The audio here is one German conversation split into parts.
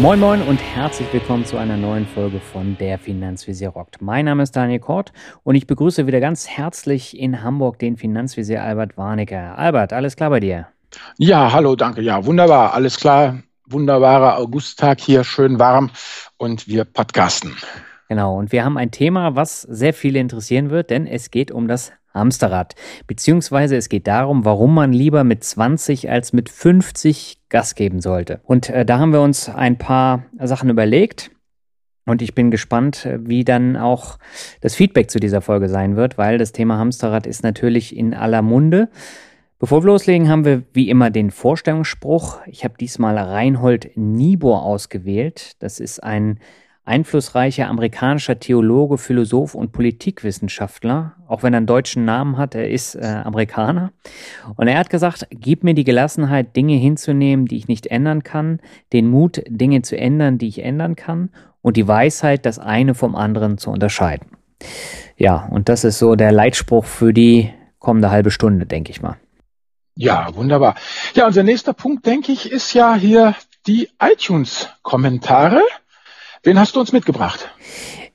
Moin Moin und herzlich willkommen zu einer neuen Folge von Der Finanzvisier rockt. Mein Name ist Daniel Kort und ich begrüße wieder ganz herzlich in Hamburg den Finanzvisier Albert Warnecke. Albert, alles klar bei dir? Ja, hallo, danke. Ja, wunderbar, alles klar. Wunderbarer Augusttag hier, schön warm und wir podcasten. Genau, und wir haben ein Thema, was sehr viele interessieren wird, denn es geht um das Hamsterrad. Beziehungsweise es geht darum, warum man lieber mit 20 als mit 50 Gas geben sollte. Und äh, da haben wir uns ein paar Sachen überlegt. Und ich bin gespannt, äh, wie dann auch das Feedback zu dieser Folge sein wird, weil das Thema Hamsterrad ist natürlich in aller Munde. Bevor wir loslegen, haben wir wie immer den Vorstellungsspruch. Ich habe diesmal Reinhold Niebuhr ausgewählt. Das ist ein einflussreicher amerikanischer Theologe, Philosoph und Politikwissenschaftler, auch wenn er einen deutschen Namen hat, er ist äh, Amerikaner. Und er hat gesagt, gib mir die Gelassenheit, Dinge hinzunehmen, die ich nicht ändern kann, den Mut, Dinge zu ändern, die ich ändern kann, und die Weisheit, das eine vom anderen zu unterscheiden. Ja, und das ist so der Leitspruch für die kommende halbe Stunde, denke ich mal. Ja, wunderbar. Ja, unser nächster Punkt, denke ich, ist ja hier die iTunes-Kommentare. Wen hast du uns mitgebracht?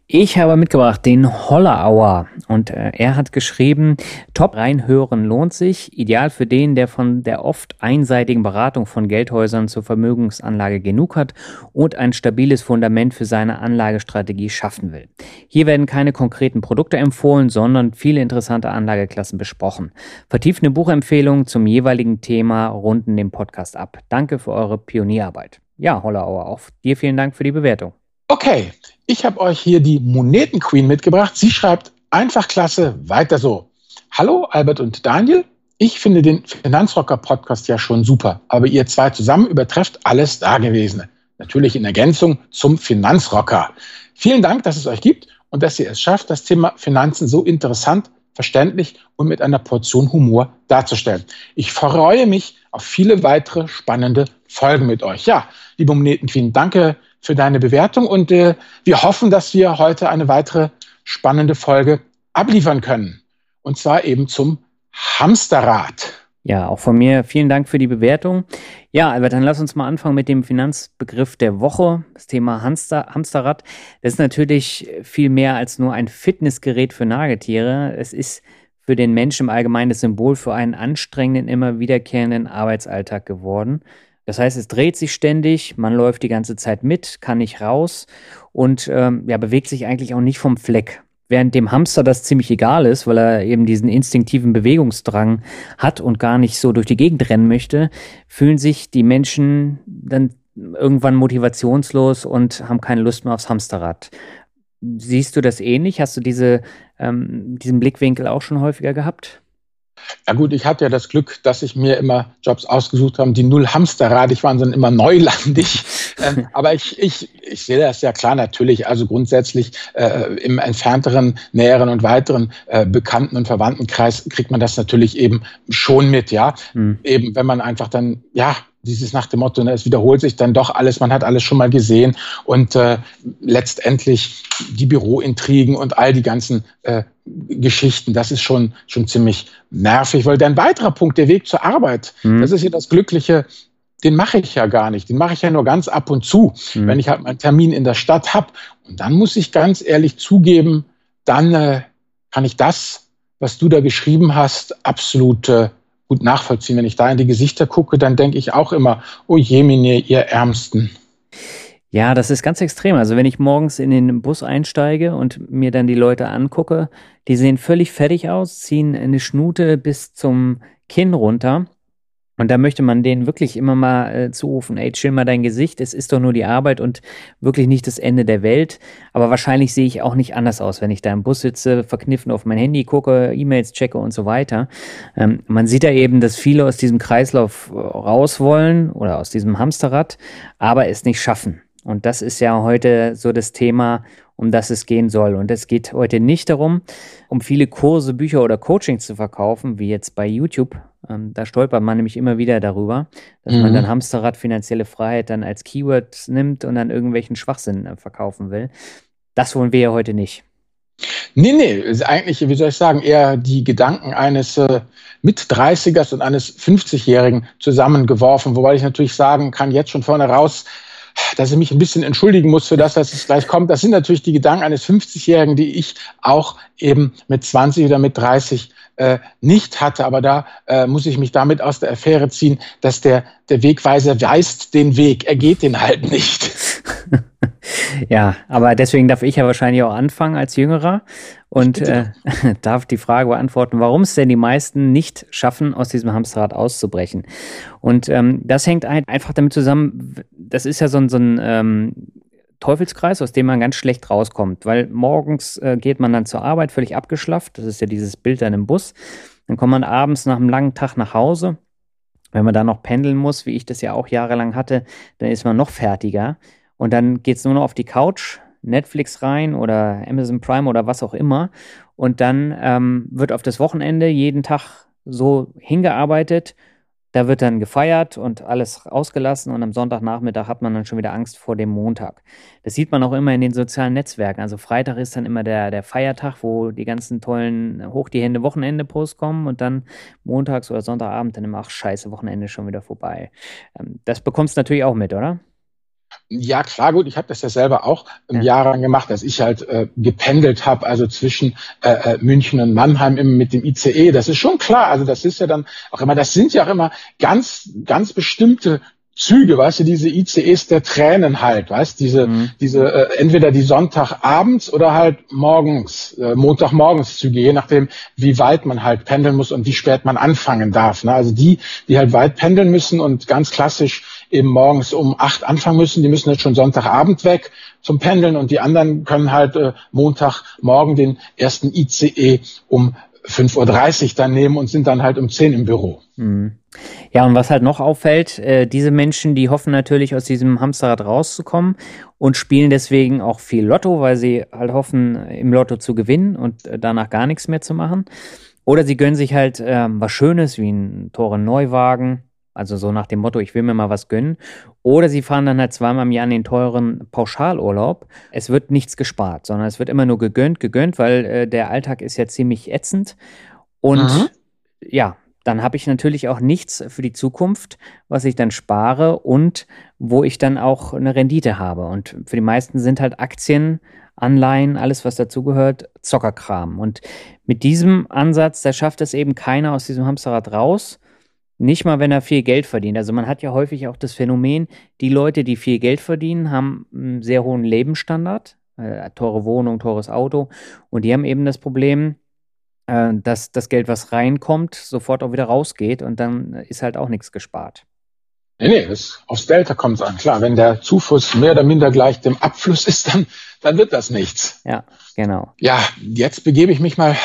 Ich habe mitgebracht den Hollerauer und äh, er hat geschrieben, top reinhören lohnt sich, ideal für den, der von der oft einseitigen Beratung von Geldhäusern zur Vermögensanlage genug hat und ein stabiles Fundament für seine Anlagestrategie schaffen will. Hier werden keine konkreten Produkte empfohlen, sondern viele interessante Anlageklassen besprochen. Vertiefende Buchempfehlungen zum jeweiligen Thema runden den Podcast ab. Danke für eure Pionierarbeit. Ja, Hollerauer, auch dir vielen Dank für die Bewertung. Okay, ich habe euch hier die Moneten Queen mitgebracht. Sie schreibt einfach klasse, weiter so. Hallo Albert und Daniel. Ich finde den Finanzrocker Podcast ja schon super, aber ihr zwei zusammen übertrefft alles Dagewesene. Natürlich in Ergänzung zum Finanzrocker. Vielen Dank, dass es euch gibt und dass ihr es schafft, das Thema Finanzen so interessant, verständlich und mit einer Portion Humor darzustellen. Ich freue mich auf viele weitere spannende Folgen mit euch. Ja, liebe Moneten Queen, danke für deine Bewertung und äh, wir hoffen, dass wir heute eine weitere spannende Folge abliefern können. Und zwar eben zum Hamsterrad. Ja, auch von mir vielen Dank für die Bewertung. Ja, Albert, dann lass uns mal anfangen mit dem Finanzbegriff der Woche, das Thema Hamster, Hamsterrad. Das ist natürlich viel mehr als nur ein Fitnessgerät für Nagetiere. Es ist für den Menschen im Allgemeinen das Symbol für einen anstrengenden, immer wiederkehrenden Arbeitsalltag geworden. Das heißt, es dreht sich ständig, man läuft die ganze Zeit mit, kann nicht raus und ähm, ja, bewegt sich eigentlich auch nicht vom Fleck. Während dem Hamster das ziemlich egal ist, weil er eben diesen instinktiven Bewegungsdrang hat und gar nicht so durch die Gegend rennen möchte, fühlen sich die Menschen dann irgendwann motivationslos und haben keine Lust mehr aufs Hamsterrad. Siehst du das ähnlich? Hast du diese, ähm, diesen Blickwinkel auch schon häufiger gehabt? Ja gut, ich hatte ja das Glück, dass ich mir immer Jobs ausgesucht habe, die null hamsterradig waren, sondern immer neulandig. ähm, aber ich, ich, ich sehe das ja klar natürlich. Also grundsätzlich äh, im entfernteren, näheren und weiteren äh, Bekannten- und Verwandtenkreis kriegt man das natürlich eben schon mit, ja. Mhm. Eben, wenn man einfach dann, ja, dieses nach dem Motto, ne, es wiederholt sich dann doch alles, man hat alles schon mal gesehen und äh, letztendlich die Bürointrigen und all die ganzen äh, Geschichten, das ist schon, schon ziemlich nervig, weil ein weiterer Punkt, der Weg zur Arbeit, mhm. das ist ja das Glückliche, den mache ich ja gar nicht, den mache ich ja nur ganz ab und zu, mhm. wenn ich halt meinen Termin in der Stadt habe. Und dann muss ich ganz ehrlich zugeben, dann äh, kann ich das, was du da geschrieben hast, absolut gut nachvollziehen. Wenn ich da in die Gesichter gucke, dann denke ich auch immer, oh Jemine, ihr Ärmsten. Ja, das ist ganz extrem. Also wenn ich morgens in den Bus einsteige und mir dann die Leute angucke, die sehen völlig fertig aus, ziehen eine Schnute bis zum Kinn runter und da möchte man denen wirklich immer mal äh, zurufen, ey, chill mal dein Gesicht, es ist doch nur die Arbeit und wirklich nicht das Ende der Welt. Aber wahrscheinlich sehe ich auch nicht anders aus, wenn ich da im Bus sitze, verkniffen auf mein Handy gucke, E-Mails checke und so weiter. Ähm, man sieht da eben, dass viele aus diesem Kreislauf äh, raus wollen oder aus diesem Hamsterrad, aber es nicht schaffen. Und das ist ja heute so das Thema, um das es gehen soll. Und es geht heute nicht darum, um viele Kurse, Bücher oder Coachings zu verkaufen, wie jetzt bei YouTube. Ähm, da stolpert man nämlich immer wieder darüber, dass mhm. man dann Hamsterrad finanzielle Freiheit dann als Keyword nimmt und dann irgendwelchen Schwachsinn äh, verkaufen will. Das wollen wir ja heute nicht. Nee, nee, ist eigentlich, wie soll ich sagen, eher die Gedanken eines äh, Mit-30ers und eines 50-Jährigen zusammengeworfen, wobei ich natürlich sagen kann, jetzt schon vorne raus, dass ich mich ein bisschen entschuldigen muss für das, was jetzt gleich kommt. Das sind natürlich die Gedanken eines 50-Jährigen, die ich auch eben mit 20 oder mit 30 äh, nicht hatte. Aber da äh, muss ich mich damit aus der Affäre ziehen, dass der, der Wegweiser weist den Weg. Er geht den halt nicht. ja, aber deswegen darf ich ja wahrscheinlich auch anfangen als Jüngerer und äh, darf die Frage beantworten, warum es denn die meisten nicht schaffen, aus diesem Hamsterrad auszubrechen. Und ähm, das hängt einfach damit zusammen, das ist ja so ein, so ein ähm, Teufelskreis, aus dem man ganz schlecht rauskommt, weil morgens äh, geht man dann zur Arbeit völlig abgeschlafft, das ist ja dieses Bild dann im Bus, dann kommt man abends nach einem langen Tag nach Hause, wenn man dann noch pendeln muss, wie ich das ja auch jahrelang hatte, dann ist man noch fertiger und dann geht es nur noch auf die Couch, Netflix rein oder Amazon Prime oder was auch immer. Und dann ähm, wird auf das Wochenende jeden Tag so hingearbeitet. Da wird dann gefeiert und alles ausgelassen und am Sonntagnachmittag hat man dann schon wieder Angst vor dem Montag. Das sieht man auch immer in den sozialen Netzwerken. Also Freitag ist dann immer der, der Feiertag, wo die ganzen tollen Hoch die Hände Wochenende-Posts kommen und dann montags oder Sonntagabend dann immer, ach scheiße, Wochenende schon wieder vorbei. Ähm, das bekommst du natürlich auch mit, oder? Ja, klar, gut, ich habe das ja selber auch ja. Jahre gemacht, dass ich halt äh, gependelt habe, also zwischen äh, äh, München und Mannheim immer mit dem ICE. Das ist schon klar. Also das ist ja dann auch immer, das sind ja auch immer ganz, ganz bestimmte Züge, weißt du, diese ICEs der Tränen halt, weißt diese, mhm. diese äh, entweder die Sonntagabends oder halt morgens, äh, Montagmorgens Züge, je nachdem, wie weit man halt pendeln muss und wie spät man anfangen darf. Ne? Also die, die halt weit pendeln müssen und ganz klassisch eben morgens um acht anfangen müssen, die müssen jetzt schon Sonntagabend weg zum Pendeln und die anderen können halt äh, Montagmorgen den ersten ICE um 5.30 Uhr dann nehmen und sind dann halt um 10 im Büro. Mhm. Ja, und was halt noch auffällt, äh, diese Menschen, die hoffen natürlich aus diesem Hamsterrad rauszukommen und spielen deswegen auch viel Lotto, weil sie halt hoffen, im Lotto zu gewinnen und äh, danach gar nichts mehr zu machen. Oder sie gönnen sich halt äh, was Schönes wie ein Tore Neuwagen, also so nach dem Motto, ich will mir mal was gönnen. Oder sie fahren dann halt zweimal im Jahr in den teuren Pauschalurlaub. Es wird nichts gespart, sondern es wird immer nur gegönnt, gegönnt, weil äh, der Alltag ist ja ziemlich ätzend. Und mhm. ja, dann habe ich natürlich auch nichts für die Zukunft, was ich dann spare und wo ich dann auch eine Rendite habe. Und für die meisten sind halt Aktien, Anleihen, alles was dazugehört, Zockerkram. Und mit diesem Ansatz, da schafft es eben keiner aus diesem Hamsterrad raus. Nicht mal, wenn er viel Geld verdient. Also man hat ja häufig auch das Phänomen, die Leute, die viel Geld verdienen, haben einen sehr hohen Lebensstandard, äh, teure Wohnung, teures Auto. Und die haben eben das Problem, äh, dass das Geld, was reinkommt, sofort auch wieder rausgeht und dann ist halt auch nichts gespart. Nee, nee, das, aufs Delta kommt es an. Klar, wenn der Zufluss mehr oder minder gleich dem Abfluss ist, dann, dann wird das nichts. Ja, genau. Ja, jetzt begebe ich mich mal,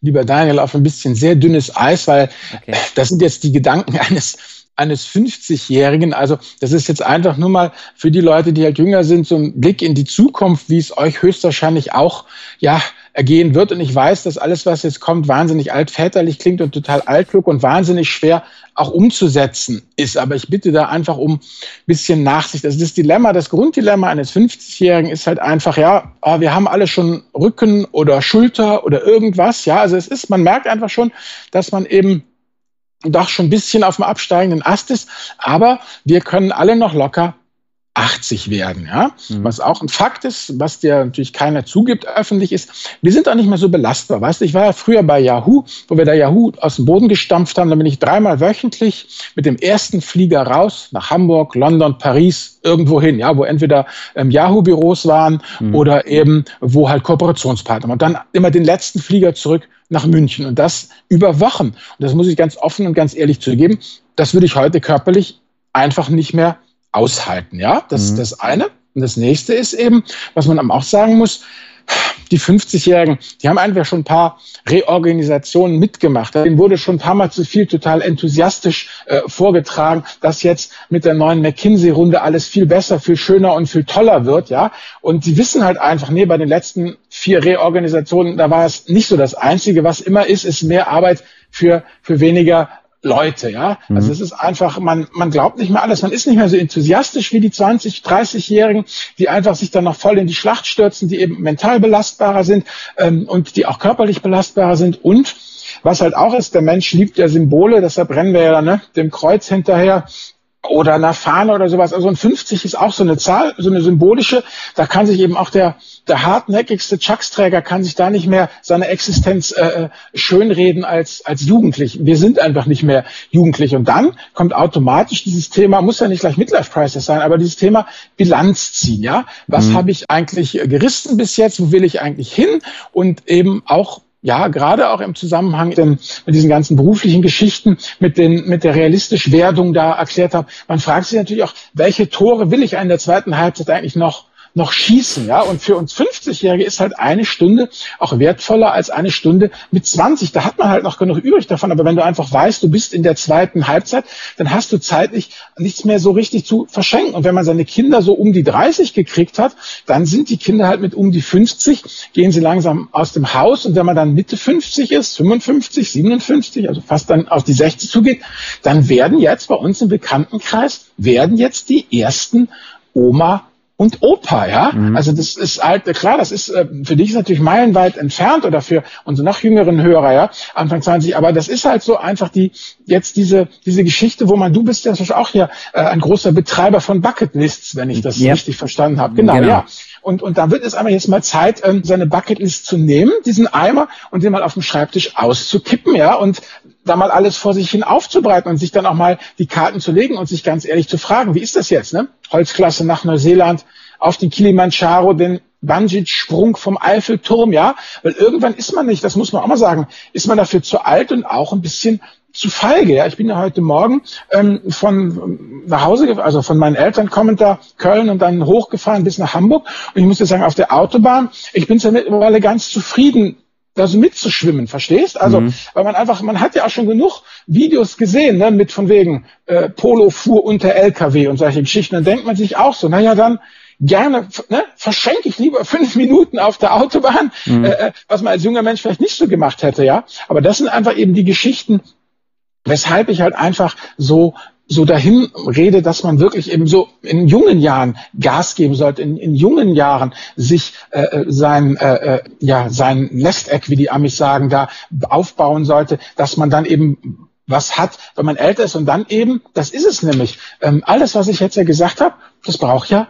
lieber Daniel, auf ein bisschen sehr dünnes Eis, weil okay. das sind jetzt die Gedanken eines eines 50-Jährigen. Also das ist jetzt einfach nur mal für die Leute, die halt jünger sind, so ein Blick in die Zukunft, wie es euch höchstwahrscheinlich auch ja ergehen wird. Und ich weiß, dass alles, was jetzt kommt, wahnsinnig altväterlich klingt und total altklug und wahnsinnig schwer auch umzusetzen ist. Aber ich bitte da einfach um ein bisschen Nachsicht. Also das Dilemma, das Grunddilemma eines 50-Jährigen ist halt einfach, ja, oh, wir haben alle schon Rücken oder Schulter oder irgendwas. Ja, also es ist, man merkt einfach schon, dass man eben doch schon ein bisschen auf dem absteigenden Ast ist. Aber wir können alle noch locker 80 werden, ja. Mhm. Was auch ein Fakt ist, was dir natürlich keiner zugibt, öffentlich ist. Wir sind auch nicht mehr so belastbar. Weißt du, ich war ja früher bei Yahoo, wo wir da Yahoo aus dem Boden gestampft haben. Da bin ich dreimal wöchentlich mit dem ersten Flieger raus nach Hamburg, London, Paris, irgendwo hin, ja, wo entweder ähm, Yahoo-Büros waren mhm. oder eben, wo halt Kooperationspartner waren. Und dann immer den letzten Flieger zurück nach München. Und das über Wochen. Und das muss ich ganz offen und ganz ehrlich zugeben. Das würde ich heute körperlich einfach nicht mehr aushalten. Ja, das ist mhm. das eine. Und das nächste ist eben, was man auch sagen muss, die 50-Jährigen, die haben einfach schon ein paar Reorganisationen mitgemacht. Denen wurde schon ein paar Mal zu viel total enthusiastisch äh, vorgetragen, dass jetzt mit der neuen McKinsey-Runde alles viel besser, viel schöner und viel toller wird, ja. Und sie wissen halt einfach, nee, bei den letzten vier Reorganisationen, da war es nicht so das Einzige. Was immer ist, ist mehr Arbeit für, für weniger Leute, ja. Also mhm. Also es ist einfach, man, man glaubt nicht mehr alles, man ist nicht mehr so enthusiastisch wie die 20, 30-Jährigen, die einfach sich dann noch voll in die Schlacht stürzen, die eben mental belastbarer sind ähm, und die auch körperlich belastbarer sind. Und was halt auch ist, der Mensch liebt ja Symbole, deshalb rennen wir ja ne, dem Kreuz hinterher. Oder einer Fahne oder sowas. Also ein 50 ist auch so eine Zahl, so eine symbolische. Da kann sich eben auch der, der hartnäckigste Chucks-Träger kann sich da nicht mehr seine Existenz äh, äh, schönreden als, als jugendlich. Wir sind einfach nicht mehr jugendlich. Und dann kommt automatisch dieses Thema, muss ja nicht gleich Midlife Crisis sein, aber dieses Thema Bilanz ziehen. Ja, Was mhm. habe ich eigentlich gerissen bis jetzt? Wo will ich eigentlich hin? Und eben auch ja, gerade auch im Zusammenhang mit, mit diesen ganzen beruflichen Geschichten, mit, den, mit der realistisch Werdung da erklärt habe, man fragt sich natürlich auch, welche Tore will ich in der zweiten Halbzeit eigentlich noch noch schießen, ja. Und für uns 50-Jährige ist halt eine Stunde auch wertvoller als eine Stunde mit 20. Da hat man halt noch genug übrig davon. Aber wenn du einfach weißt, du bist in der zweiten Halbzeit, dann hast du zeitlich nichts mehr so richtig zu verschenken. Und wenn man seine Kinder so um die 30 gekriegt hat, dann sind die Kinder halt mit um die 50, gehen sie langsam aus dem Haus. Und wenn man dann Mitte 50 ist, 55, 57, also fast dann auf die 60 zugeht, dann werden jetzt bei uns im Bekanntenkreis, werden jetzt die ersten Oma und Opa, ja. Mhm. Also das ist halt, klar, das ist äh, für dich ist natürlich meilenweit entfernt oder für unsere noch jüngeren Hörer, ja, Anfang 20, aber das ist halt so einfach die, jetzt diese, diese Geschichte, wo man, du bist ja auch hier äh, ein großer Betreiber von Bucketlists, wenn ich das yep. richtig verstanden habe. Genau, genau, ja. Und, und da wird es einmal jetzt mal Zeit, ähm, seine Bucketlist zu nehmen, diesen Eimer und den mal auf dem Schreibtisch auszukippen, ja, und da mal alles vor sich hin aufzubreiten und sich dann auch mal die Karten zu legen und sich ganz ehrlich zu fragen, wie ist das jetzt, ne? Holzklasse nach Neuseeland, auf den Kilimanjaro, den Bungee-Sprung vom Eiffelturm, ja? Weil irgendwann ist man nicht, das muss man auch mal sagen, ist man dafür zu alt und auch ein bisschen zu feige. Ja, ich bin ja heute Morgen ähm, von nach Hause, also von meinen Eltern kommend da Köln und dann hochgefahren bis nach Hamburg. Und ich muss dir sagen, auf der Autobahn, ich bin mittlerweile ganz zufrieden das mitzuschwimmen, verstehst? Also, mhm. weil man einfach, man hat ja auch schon genug Videos gesehen, ne, mit von wegen äh, Polo fuhr unter LKW und solche Geschichten. Dann denkt man sich auch so, naja, dann gerne ne, verschenke ich lieber fünf Minuten auf der Autobahn, mhm. äh, äh was man als junger Mensch vielleicht nicht so gemacht hätte, ja. Aber das sind einfach eben die Geschichten, weshalb ich halt einfach so so dahin rede, dass man wirklich eben so in jungen Jahren Gas geben sollte, in, in jungen Jahren sich äh, äh sein äh, äh, ja sein Nesteck, wie die Amis sagen, da aufbauen sollte, dass man dann eben was hat, wenn man älter ist. Und dann eben, das ist es nämlich, ähm, alles, was ich jetzt ja gesagt habe, das braucht ja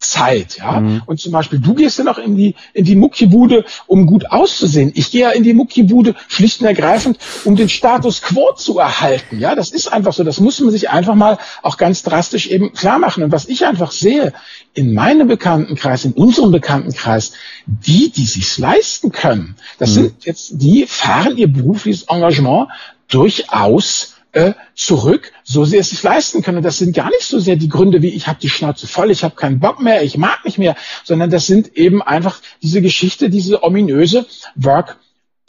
Zeit, ja. Mhm. Und zum Beispiel, du gehst ja noch in die, in die Muckibude, um gut auszusehen. Ich gehe ja in die Muckibude schlicht und ergreifend, um den Status quo zu erhalten. Ja, das ist einfach so. Das muss man sich einfach mal auch ganz drastisch eben klar machen. Und was ich einfach sehe, in meinem Bekanntenkreis, in unserem Bekanntenkreis, die, die sich's leisten können, das mhm. sind jetzt, die fahren ihr berufliches Engagement durchaus äh, zurück, so sie es sich leisten können. Und das sind gar nicht so sehr die Gründe wie ich habe die Schnauze voll, ich habe keinen Bock mehr, ich mag nicht mehr, sondern das sind eben einfach diese Geschichte, diese ominöse Work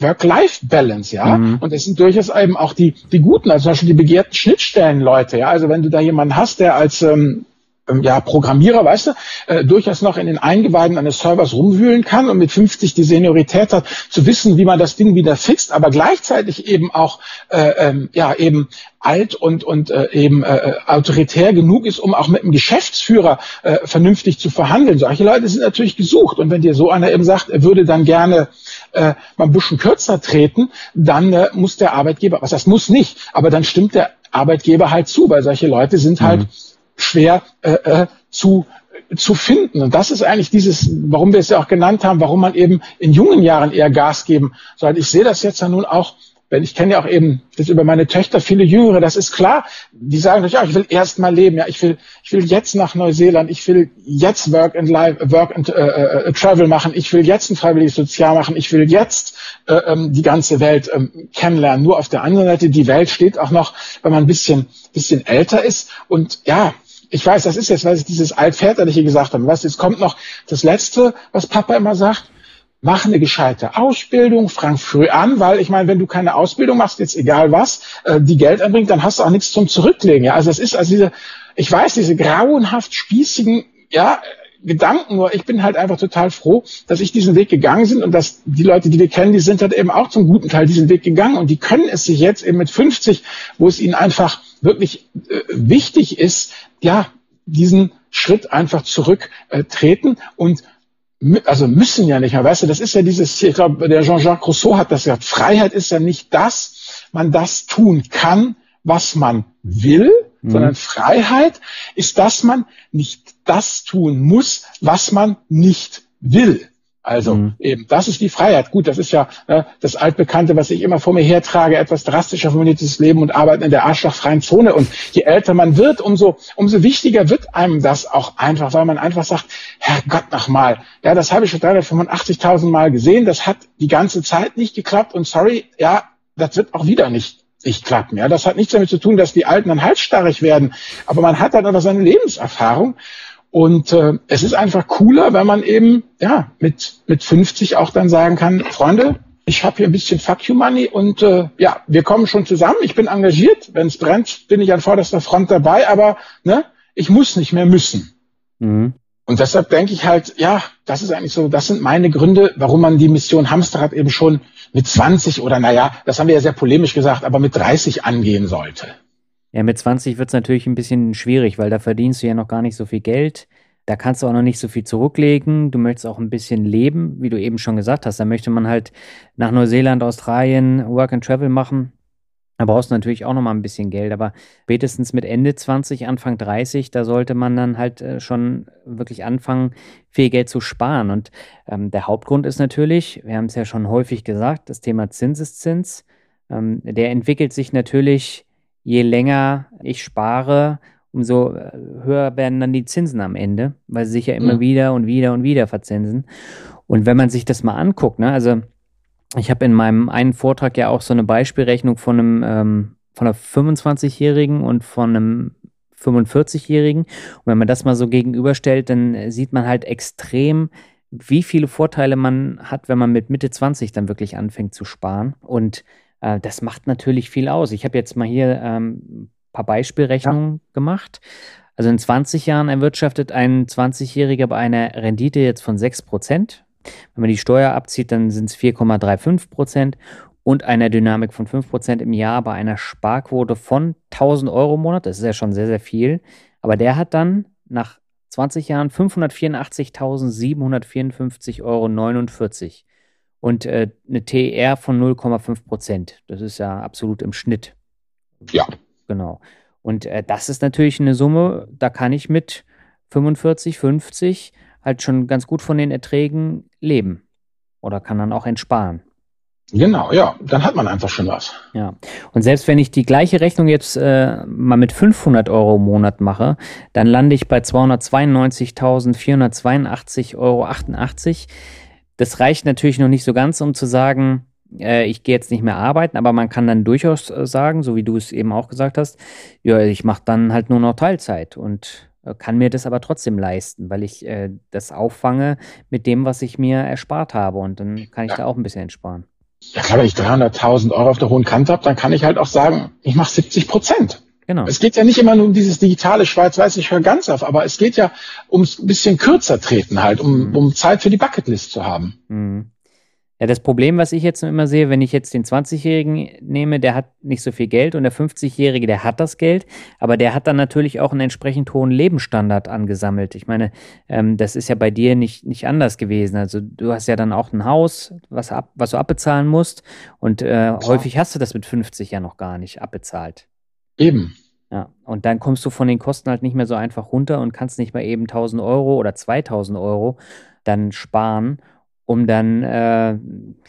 Work-Life-Balance, ja. Mhm. Und es sind durchaus eben auch die, die guten, also zum Beispiel die begehrten Schnittstellenleute, ja. Also wenn du da jemanden hast, der als ähm, ähm, ja, Programmierer, weißt du, äh, durchaus noch in den Eingeweiden eines Servers rumwühlen kann und mit 50 die Seniorität hat, zu wissen, wie man das Ding wieder fixt, aber gleichzeitig eben auch äh, ähm, ja eben alt und und äh, eben äh, äh, autoritär genug ist, um auch mit einem Geschäftsführer äh, vernünftig zu verhandeln. Solche Leute sind natürlich gesucht und wenn dir so einer eben sagt, er würde dann gerne äh, mal ein bisschen kürzer treten, dann äh, muss der Arbeitgeber, was das muss nicht, aber dann stimmt der Arbeitgeber halt zu, weil solche Leute sind halt mhm schwer äh, äh, zu zu finden. Und das ist eigentlich dieses, warum wir es ja auch genannt haben, warum man eben in jungen Jahren eher Gas geben soll. Ich sehe das jetzt ja nun auch, wenn ich kenne ja auch eben das über meine Töchter viele Jüngere, das ist klar, die sagen ja, ich will erst mal leben, ja, ich will, ich will jetzt nach Neuseeland, ich will jetzt Work and Life, Work and äh, äh, Travel machen, ich will jetzt ein freiwilliges Sozial machen, ich will jetzt äh, ähm, die ganze Welt ähm, kennenlernen. Nur auf der anderen Seite, die Welt steht auch noch, wenn man ein bisschen, bisschen älter ist. Und ja, ich weiß, das ist jetzt, weil ich dieses Altväterliche gesagt habe. Was jetzt kommt noch das Letzte, was Papa immer sagt. Mach eine gescheite Ausbildung, fang früh an, weil ich meine, wenn du keine Ausbildung machst, jetzt egal was, äh, die Geld anbringt, dann hast du auch nichts zum Zurücklegen. Ja, also es ist also diese, ich weiß, diese grauenhaft spießigen, ja, Gedanken, nur ich bin halt einfach total froh, dass ich diesen Weg gegangen bin und dass die Leute, die wir kennen, die sind halt eben auch zum guten Teil diesen Weg gegangen und die können es sich jetzt eben mit 50, wo es ihnen einfach wirklich äh, wichtig ist, ja, diesen Schritt einfach zurücktreten äh, und also müssen ja nicht mehr, weißt du, das ist ja dieses, ich glaube, der Jean-Jacques Rousseau hat das gesagt, Freiheit ist ja nicht das, man das tun kann, was man will, mhm. sondern Freiheit ist, dass man nicht das tun muss, was man nicht will. Also mhm. eben, das ist die Freiheit. Gut, das ist ja äh, das altbekannte, was ich immer vor mir hertrage, etwas drastischer formuliertes Leben und Arbeiten in der arschlochfreien Zone. Und je älter man wird, umso, umso wichtiger wird einem das auch einfach, weil man einfach sagt, Herrgott nochmal, ja, das habe ich schon 385.000 Mal gesehen, das hat die ganze Zeit nicht geklappt und sorry, ja, das wird auch wieder nicht nicht klappen. Ja, das hat nichts damit zu tun, dass die Alten dann halsstarrig werden, aber man hat dann aber seine Lebenserfahrung und äh, es ist einfach cooler, wenn man eben ja mit mit 50 auch dann sagen kann, Freunde, ich habe hier ein bisschen Fuck you Money und äh, ja, wir kommen schon zusammen. Ich bin engagiert. Wenn es brennt, bin ich an vorderster Front dabei. Aber ne, ich muss nicht mehr müssen. Mhm. Und deshalb denke ich halt, ja, das ist eigentlich so, das sind meine Gründe, warum man die Mission Hamsterrad eben schon mit 20 oder naja, das haben wir ja sehr polemisch gesagt, aber mit 30 angehen sollte. Ja, mit 20 wird es natürlich ein bisschen schwierig, weil da verdienst du ja noch gar nicht so viel Geld. Da kannst du auch noch nicht so viel zurücklegen. Du möchtest auch ein bisschen leben, wie du eben schon gesagt hast. Da möchte man halt nach Neuseeland, Australien Work and Travel machen. Da brauchst du natürlich auch noch mal ein bisschen Geld, aber spätestens mit Ende 20, Anfang 30, da sollte man dann halt äh, schon wirklich anfangen, viel Geld zu sparen. Und ähm, der Hauptgrund ist natürlich, wir haben es ja schon häufig gesagt, das Thema Zinseszins. Ähm, der entwickelt sich natürlich je länger ich spare, umso äh, höher werden dann die Zinsen am Ende, weil sie sich ja immer ja. wieder und wieder und wieder verzinsen. Und wenn man sich das mal anguckt, ne, also ich habe in meinem einen Vortrag ja auch so eine Beispielrechnung von einem ähm, von einer 25-Jährigen und von einem 45-Jährigen. Und wenn man das mal so gegenüberstellt, dann sieht man halt extrem, wie viele Vorteile man hat, wenn man mit Mitte 20 dann wirklich anfängt zu sparen. Und äh, das macht natürlich viel aus. Ich habe jetzt mal hier ähm, ein paar Beispielrechnungen ja. gemacht. Also in 20 Jahren erwirtschaftet ein 20-Jähriger bei einer Rendite jetzt von 6 Prozent. Wenn man die Steuer abzieht, dann sind es 4,35 Prozent und einer Dynamik von 5 Prozent im Jahr bei einer Sparquote von 1000 Euro im Monat. Das ist ja schon sehr, sehr viel. Aber der hat dann nach 20 Jahren 584.754,49 Euro und äh, eine TR von 0,5 Prozent. Das ist ja absolut im Schnitt. Ja. Genau. Und äh, das ist natürlich eine Summe, da kann ich mit 45, 50 halt schon ganz gut von den Erträgen leben. Oder kann dann auch entsparen. Genau, ja, dann hat man einfach schon was. Ja, und selbst wenn ich die gleiche Rechnung jetzt äh, mal mit 500 Euro im Monat mache, dann lande ich bei 292.482,88 Euro das reicht natürlich noch nicht so ganz, um zu sagen, äh, ich gehe jetzt nicht mehr arbeiten, aber man kann dann durchaus äh, sagen, so wie du es eben auch gesagt hast, ja, ich mache dann halt nur noch Teilzeit und kann mir das aber trotzdem leisten, weil ich äh, das auffange mit dem, was ich mir erspart habe und dann kann ich ja. da auch ein bisschen entsparen. Ja klar, wenn ich 300.000 Euro auf der hohen Kante habe, dann kann ich halt auch sagen, ich mache 70 Prozent. Genau. Es geht ja nicht immer nur um dieses digitale Schwarz-Weiß, ich höre ganz auf, aber es geht ja ums bisschen kürzer treten halt, um, mhm. um Zeit für die Bucketlist zu haben. Mhm. Ja, das Problem, was ich jetzt immer sehe, wenn ich jetzt den 20-Jährigen nehme, der hat nicht so viel Geld und der 50-Jährige, der hat das Geld, aber der hat dann natürlich auch einen entsprechend hohen Lebensstandard angesammelt. Ich meine, ähm, das ist ja bei dir nicht, nicht anders gewesen. Also du hast ja dann auch ein Haus, was, ab, was du abbezahlen musst und äh, häufig hast du das mit 50 ja noch gar nicht abbezahlt. Eben. Ja, und dann kommst du von den Kosten halt nicht mehr so einfach runter und kannst nicht mal eben 1000 Euro oder 2000 Euro dann sparen, um dann äh,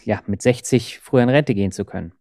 ja, mit 60 früher in Rente gehen zu können.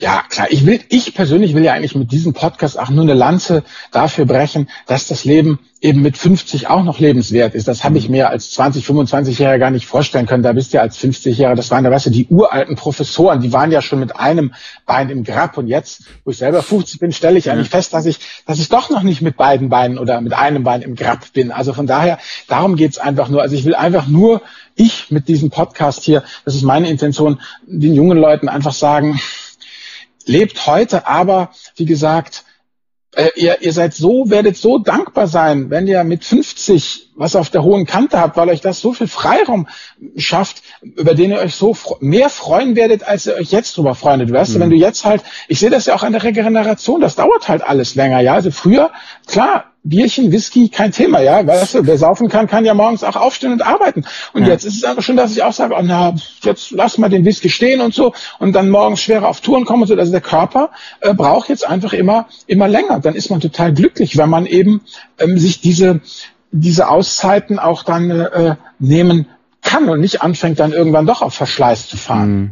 Ja, klar. Ich will, ich persönlich will ja eigentlich mit diesem Podcast auch nur eine Lanze dafür brechen, dass das Leben eben mit 50 auch noch lebenswert ist. Das habe ich mir als 20, 25-Jähriger gar nicht vorstellen können. Da bist du ja als 50-Jähriger, das waren da, weißt du, die uralten Professoren, die waren ja schon mit einem Bein im Grab. Und jetzt, wo ich selber 50 bin, stelle ich eigentlich fest, dass ich, dass ich doch noch nicht mit beiden Beinen oder mit einem Bein im Grab bin. Also von daher, darum geht's einfach nur. Also ich will einfach nur, ich mit diesem Podcast hier, das ist meine Intention, den jungen Leuten einfach sagen, lebt heute, aber wie gesagt, äh, ihr, ihr seid so, werdet so dankbar sein, wenn ihr mit 50 was auf der hohen Kante habt, weil euch das so viel Freiraum schafft, über den ihr euch so mehr freuen werdet, als ihr euch jetzt drüber freundet. Du weißt, mhm. wenn du jetzt halt, ich sehe das ja auch an der Regeneration, das dauert halt alles länger, ja. Also früher, klar, Bierchen, Whisky, kein Thema, ja. Weißt du, wer saufen kann, kann ja morgens auch aufstehen und arbeiten. Und ja. jetzt ist es einfach schon, dass ich auch sage, oh, na, jetzt lass mal den Whisky stehen und so und dann morgens schwerer auf Touren kommen und so. Also der Körper äh, braucht jetzt einfach immer, immer länger. Dann ist man total glücklich, wenn man eben ähm, sich diese, diese Auszeiten auch dann äh, nehmen kann und nicht anfängt, dann irgendwann doch auf Verschleiß zu fahren. Mhm.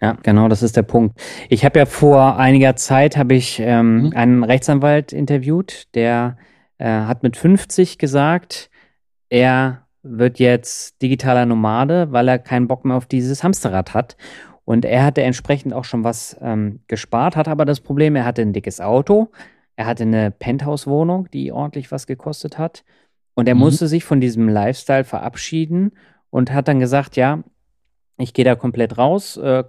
Ja, genau, das ist der Punkt. Ich habe ja vor einiger Zeit habe ich ähm, mhm. einen Rechtsanwalt interviewt, der äh, hat mit 50 gesagt, er wird jetzt digitaler Nomade, weil er keinen Bock mehr auf dieses Hamsterrad hat. Und er hatte entsprechend auch schon was ähm, gespart, hat aber das Problem, er hatte ein dickes Auto, er hatte eine Penthouse-Wohnung, die ordentlich was gekostet hat. Und er mhm. musste sich von diesem Lifestyle verabschieden und hat dann gesagt, ja, ich gehe da komplett raus, äh,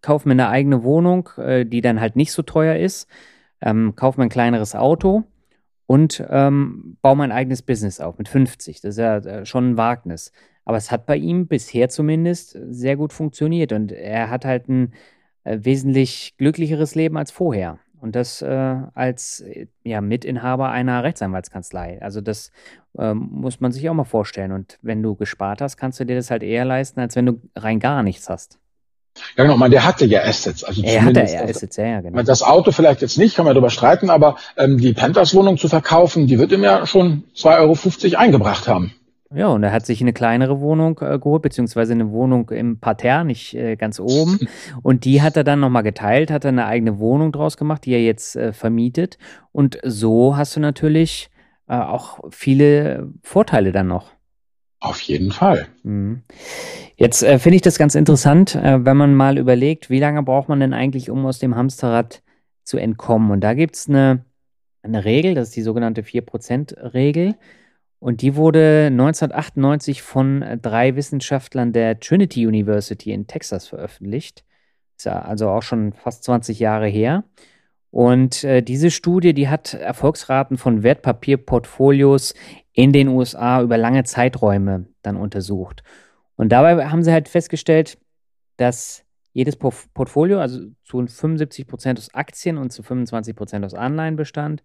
kaufe mir eine eigene Wohnung, äh, die dann halt nicht so teuer ist, ähm, kaufe mir ein kleineres Auto und ähm, baue mein eigenes Business auf mit 50. Das ist ja äh, schon ein Wagnis. Aber es hat bei ihm bisher zumindest sehr gut funktioniert und er hat halt ein äh, wesentlich glücklicheres Leben als vorher. Und das äh, als äh, ja, Mitinhaber einer Rechtsanwaltskanzlei. Also das ähm, muss man sich auch mal vorstellen. Und wenn du gespart hast, kannst du dir das halt eher leisten, als wenn du rein gar nichts hast. Ja, genau, man, der hatte ja Assets. Also er hatte ja Assets, ja, genau. Das Auto vielleicht jetzt nicht, kann man darüber streiten, aber ähm, die Panthers-Wohnung zu verkaufen, die wird ihm ja schon 2,50 Euro eingebracht haben. Ja, und er hat sich eine kleinere Wohnung äh, geholt, beziehungsweise eine Wohnung im Parterre, nicht äh, ganz oben. Und die hat er dann nochmal geteilt, hat er eine eigene Wohnung draus gemacht, die er jetzt äh, vermietet. Und so hast du natürlich äh, auch viele Vorteile dann noch. Auf jeden Fall. Mhm. Jetzt äh, finde ich das ganz interessant, äh, wenn man mal überlegt, wie lange braucht man denn eigentlich, um aus dem Hamsterrad zu entkommen? Und da gibt es eine, eine Regel, das ist die sogenannte 4%-Regel. Und die wurde 1998 von äh, drei Wissenschaftlern der Trinity University in Texas veröffentlicht. Ist ja also auch schon fast 20 Jahre her. Und äh, diese Studie, die hat Erfolgsraten von Wertpapierportfolios in den USA über lange Zeiträume dann untersucht. Und dabei haben sie halt festgestellt, dass jedes Portfolio, also zu 75 Prozent aus Aktien und zu 25 Prozent aus Anleihen bestand,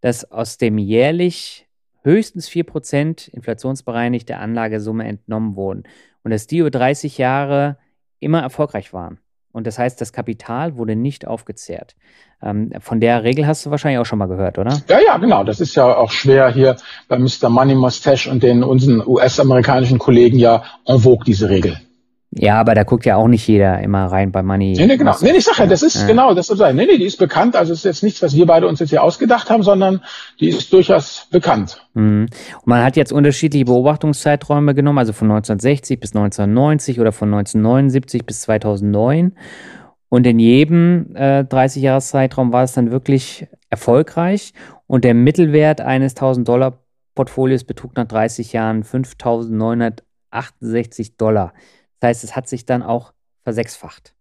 dass aus dem jährlich höchstens 4 Prozent inflationsbereinigte Anlagesumme entnommen wurden und dass die über 30 Jahre immer erfolgreich waren. Und das heißt, das Kapital wurde nicht aufgezehrt. Ähm, von der Regel hast du wahrscheinlich auch schon mal gehört, oder? Ja, ja, genau. Das ist ja auch schwer hier bei Mr. Money Mustache und den unseren US-amerikanischen Kollegen ja en vogue, diese Regel. Ja, aber da guckt ja auch nicht jeder immer rein bei Money. Nee, nee, genau. Nee, ich sag ja, das ist ja. genau, das soll sein. Nee, nee, die ist bekannt. Also es ist jetzt nichts, was wir beide uns jetzt hier ausgedacht haben, sondern die ist durchaus bekannt. Mhm. Und man hat jetzt unterschiedliche Beobachtungszeiträume genommen, also von 1960 bis 1990 oder von 1979 bis 2009. Und in jedem äh, 30-Jahres-Zeitraum war es dann wirklich erfolgreich. Und der Mittelwert eines 1000-Dollar-Portfolios betrug nach 30 Jahren 5.968 Dollar. Das heißt, es hat sich dann auch versechsfacht.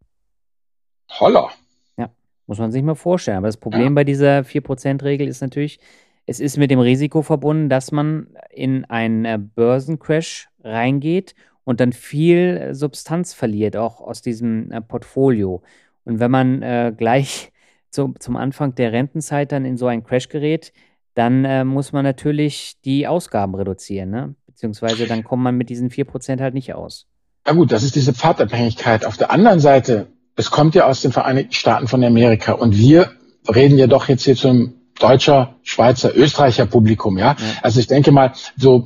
Holla. Ja, muss man sich mal vorstellen. Aber das Problem ja. bei dieser 4%-Regel ist natürlich, es ist mit dem Risiko verbunden, dass man in einen äh, Börsencrash reingeht und dann viel Substanz verliert, auch aus diesem äh, Portfolio. Und wenn man äh, gleich zu, zum Anfang der Rentenzeit dann in so einen Crash gerät, dann äh, muss man natürlich die Ausgaben reduzieren, ne? beziehungsweise dann kommt man mit diesen 4% halt nicht aus. Ja gut, das ist diese Pfadabhängigkeit. Auf der anderen Seite, es kommt ja aus den Vereinigten Staaten von Amerika und wir reden ja doch jetzt hier zum deutscher, Schweizer, Österreicher Publikum, ja. ja. Also ich denke mal, so,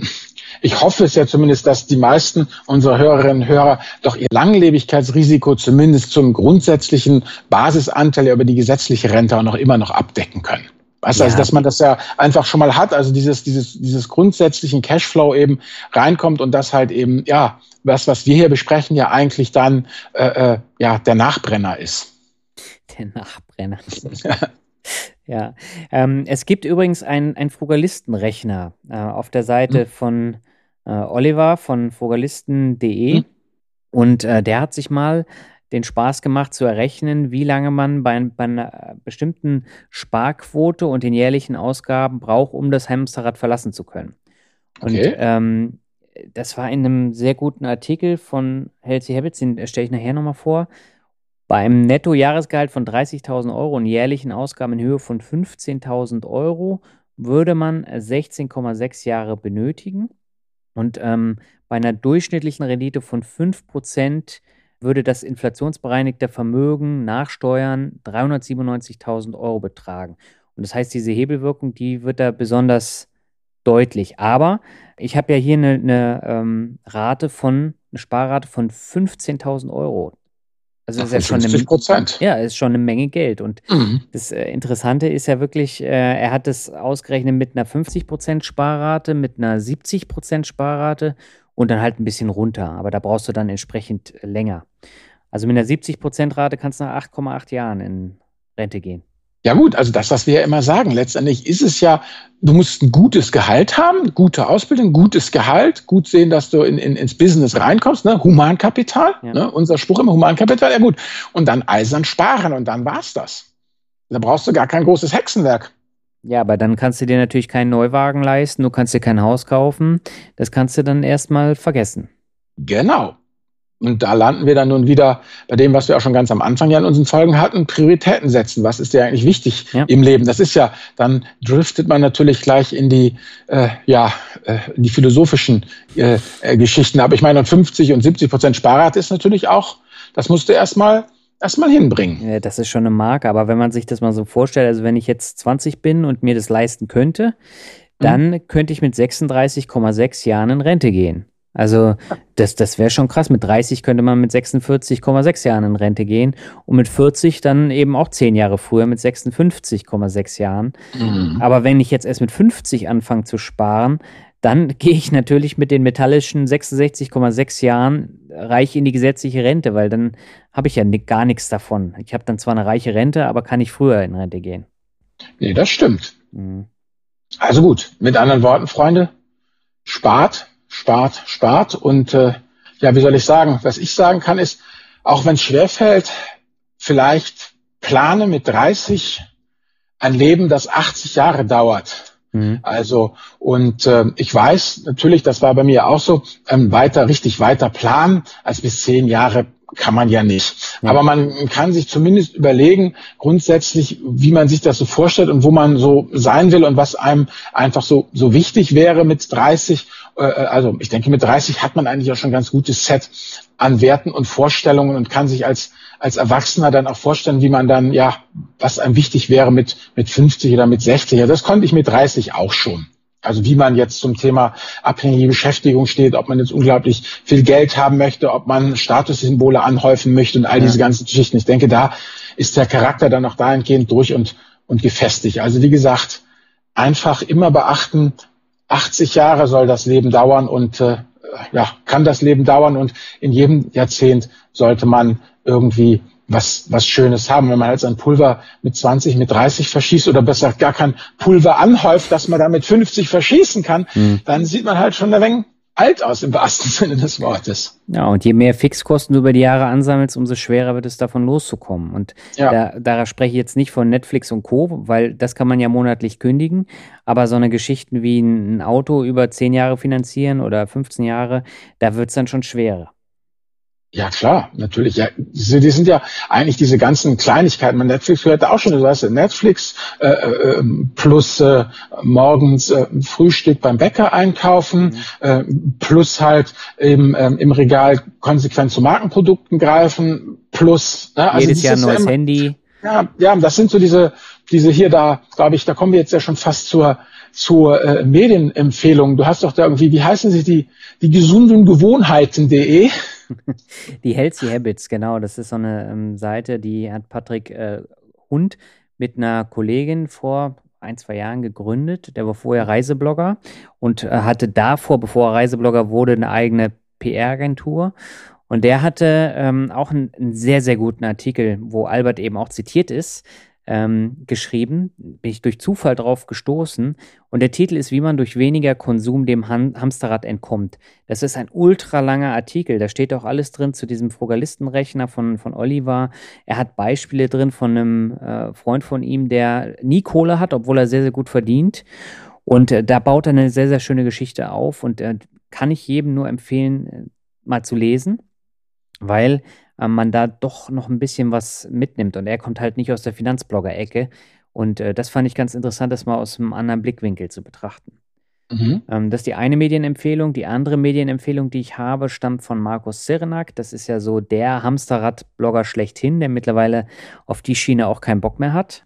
ich hoffe es ja zumindest, dass die meisten unserer Hörerinnen und Hörer doch ihr Langlebigkeitsrisiko zumindest zum grundsätzlichen Basisanteil über die gesetzliche Rente auch noch immer noch abdecken können. Weißt du, also, ja. also, dass man das ja einfach schon mal hat, also dieses, dieses, dieses grundsätzlichen Cashflow eben reinkommt und das halt eben, ja, was, was wir hier besprechen, ja eigentlich dann, äh, äh, ja, der Nachbrenner ist. Der Nachbrenner. ja. Ähm, es gibt übrigens einen, Frugalistenrechner äh, auf der Seite hm. von äh, Oliver von frugalisten.de hm. und äh, der hat sich mal den Spaß gemacht zu errechnen, wie lange man bei, bei, einer bestimmten Sparquote und den jährlichen Ausgaben braucht, um das Hamsterrad verlassen zu können. Und okay. ähm, das war in einem sehr guten Artikel von Healthy Habits, den stelle ich nachher nochmal vor. Bei einem Netto-Jahresgehalt von 30.000 Euro und jährlichen Ausgaben in Höhe von 15.000 Euro würde man 16,6 Jahre benötigen. Und ähm, bei einer durchschnittlichen Rendite von 5% würde das inflationsbereinigte Vermögen nach Steuern 397.000 Euro betragen. Und das heißt, diese Hebelwirkung, die wird da besonders deutlich. Aber ich habe ja hier eine, eine ähm, Rate von, eine Sparrate von 15.000 Euro. Also ist ja schon eine, Prozent. Ja, ist schon eine Menge Geld. Und mhm. das äh, Interessante ist ja wirklich, äh, er hat es ausgerechnet mit einer 50 Prozent Sparrate, mit einer 70 Prozent Sparrate und dann halt ein bisschen runter. Aber da brauchst du dann entsprechend länger. Also mit einer 70 Prozent Rate kannst du nach 8,8 Jahren in Rente gehen. Ja gut, also das, was wir ja immer sagen, letztendlich ist es ja, du musst ein gutes Gehalt haben, gute Ausbildung, gutes Gehalt, gut sehen, dass du in, in, ins Business reinkommst, ne? Humankapital, ja. ne? unser Spruch immer Humankapital, ja gut. Und dann eisern sparen und dann war's das. Da brauchst du gar kein großes Hexenwerk. Ja, aber dann kannst du dir natürlich keinen Neuwagen leisten, du kannst dir kein Haus kaufen. Das kannst du dann erstmal vergessen. Genau. Und da landen wir dann nun wieder bei dem, was wir auch schon ganz am Anfang ja in unseren Folgen hatten, Prioritäten setzen. Was ist dir eigentlich wichtig ja. im Leben? Das ist ja, dann driftet man natürlich gleich in die, äh, ja, äh, die philosophischen äh, äh, Geschichten. Aber ich meine, 50 und 70 Prozent Sparrate ist natürlich auch, das musst du erstmal erstmal hinbringen. Ja, das ist schon eine Marke, aber wenn man sich das mal so vorstellt, also wenn ich jetzt 20 bin und mir das leisten könnte, mhm. dann mhm. könnte ich mit 36,6 Jahren in Rente gehen. Also das, das wäre schon krass. Mit 30 könnte man mit 46,6 Jahren in Rente gehen und mit 40 dann eben auch 10 Jahre früher mit 56,6 Jahren. Mhm. Aber wenn ich jetzt erst mit 50 anfange zu sparen, dann gehe ich natürlich mit den metallischen 66,6 Jahren reich in die gesetzliche Rente, weil dann habe ich ja gar nichts davon. Ich habe dann zwar eine reiche Rente, aber kann ich früher in Rente gehen. Nee, das stimmt. Mhm. Also gut, mit anderen Worten, Freunde, spart, spart, spart. Und äh, ja, wie soll ich sagen? Was ich sagen kann, ist, auch wenn es schwerfällt, vielleicht plane mit 30 ein Leben, das 80 Jahre dauert. Mhm. Also, und äh, ich weiß natürlich, das war bei mir auch so, ähm, weiter, richtig weiter planen als bis zehn Jahre kann man ja nicht. Ja. Aber man kann sich zumindest überlegen, grundsätzlich, wie man sich das so vorstellt und wo man so sein will und was einem einfach so, so wichtig wäre mit 30. Äh, also ich denke, mit 30 hat man eigentlich auch schon ein ganz gutes Set an Werten und Vorstellungen und kann sich als, als Erwachsener dann auch vorstellen, wie man dann, ja, was einem wichtig wäre mit, mit 50 oder mit 60. Ja, das konnte ich mit 30 auch schon. Also wie man jetzt zum Thema abhängige Beschäftigung steht, ob man jetzt unglaublich viel Geld haben möchte, ob man Statussymbole anhäufen möchte und all ja. diese ganzen Geschichten. Ich denke, da ist der Charakter dann auch dahingehend durch und, und gefestigt. Also wie gesagt, einfach immer beachten, 80 Jahre soll das Leben dauern und äh, ja, kann das Leben dauern und in jedem Jahrzehnt sollte man irgendwie was, was Schönes haben. Wenn man halt sein Pulver mit 20, mit 30 verschießt oder besser gar kein Pulver anhäuft, dass man da mit 50 verschießen kann, mhm. dann sieht man halt schon eine Menge alt aus im wahrsten Sinne des Wortes. Ja, und je mehr Fixkosten du über die Jahre ansammelst, umso schwerer wird es davon loszukommen. Und ja. da, da spreche ich jetzt nicht von Netflix und Co., weil das kann man ja monatlich kündigen. Aber so eine Geschichten wie ein Auto über 10 Jahre finanzieren oder 15 Jahre, da wird es dann schon schwerer. Ja, klar, natürlich. Ja, die, die sind ja eigentlich diese ganzen Kleinigkeiten. Man Netflix gehört auch schon, du weißt, Netflix äh, äh, plus äh, morgens äh, Frühstück beim Bäcker einkaufen, mhm. äh, plus halt im, äh, im Regal konsequent zu Markenprodukten greifen, plus ne, also jedes Jahr ein neues ja Handy. Ja, ja, das sind so diese, diese hier da, glaube ich, da kommen wir jetzt ja schon fast zur zur äh, Medienempfehlung. Du hast doch da irgendwie, wie heißen sie die, die gesunden Gewohnheiten.de? Die Healthy Habits, genau. Das ist so eine ähm, Seite, die hat Patrick äh, Hund mit einer Kollegin vor ein, zwei Jahren gegründet. Der war vorher Reiseblogger und äh, hatte davor, bevor er Reiseblogger wurde, eine eigene PR-Agentur. Und der hatte ähm, auch einen, einen, sehr, sehr guten Artikel, wo Albert eben auch zitiert ist, ähm, geschrieben, bin ich durch Zufall drauf gestoßen und der Titel ist, wie man durch weniger Konsum dem Ham Hamsterrad entkommt. Das ist ein ultralanger Artikel, da steht auch alles drin zu diesem Frugalistenrechner von, von Oliver. Er hat Beispiele drin von einem äh, Freund von ihm, der nie Kohle hat, obwohl er sehr, sehr gut verdient. Und äh, da baut er eine sehr, sehr schöne Geschichte auf und äh, kann ich jedem nur empfehlen, äh, mal zu lesen, weil man da doch noch ein bisschen was mitnimmt. Und er kommt halt nicht aus der Finanzblogger-Ecke. Und äh, das fand ich ganz interessant, das mal aus einem anderen Blickwinkel zu betrachten. Mhm. Ähm, das ist die eine Medienempfehlung. Die andere Medienempfehlung, die ich habe, stammt von Markus Serenak. Das ist ja so der Hamsterrad-Blogger schlechthin, der mittlerweile auf die Schiene auch keinen Bock mehr hat.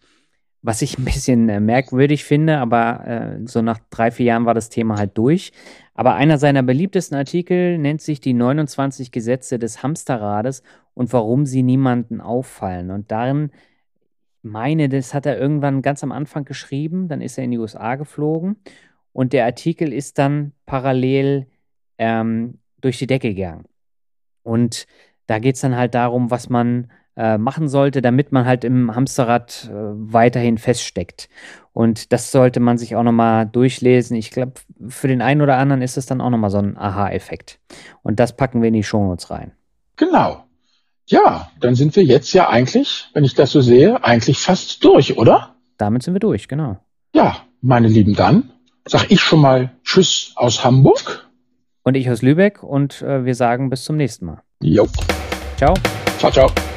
Was ich ein bisschen äh, merkwürdig finde, aber äh, so nach drei, vier Jahren war das Thema halt durch. Aber einer seiner beliebtesten Artikel nennt sich die 29 Gesetze des Hamsterrades und warum sie niemanden auffallen. Und darin meine, das hat er irgendwann ganz am Anfang geschrieben, dann ist er in die USA geflogen und der Artikel ist dann parallel ähm, durch die Decke gegangen. Und da geht es dann halt darum, was man äh, machen sollte, damit man halt im Hamsterrad äh, weiterhin feststeckt. Und das sollte man sich auch nochmal durchlesen. Ich glaube, für den einen oder anderen ist es dann auch nochmal so ein Aha-Effekt. Und das packen wir in die Shownotes rein. Genau. Ja, dann sind wir jetzt ja eigentlich, wenn ich das so sehe, eigentlich fast durch, oder? Damit sind wir durch, genau. Ja, meine Lieben, dann sag ich schon mal Tschüss aus Hamburg. Und ich aus Lübeck und äh, wir sagen bis zum nächsten Mal. Jo. Ciao. Ciao, ciao.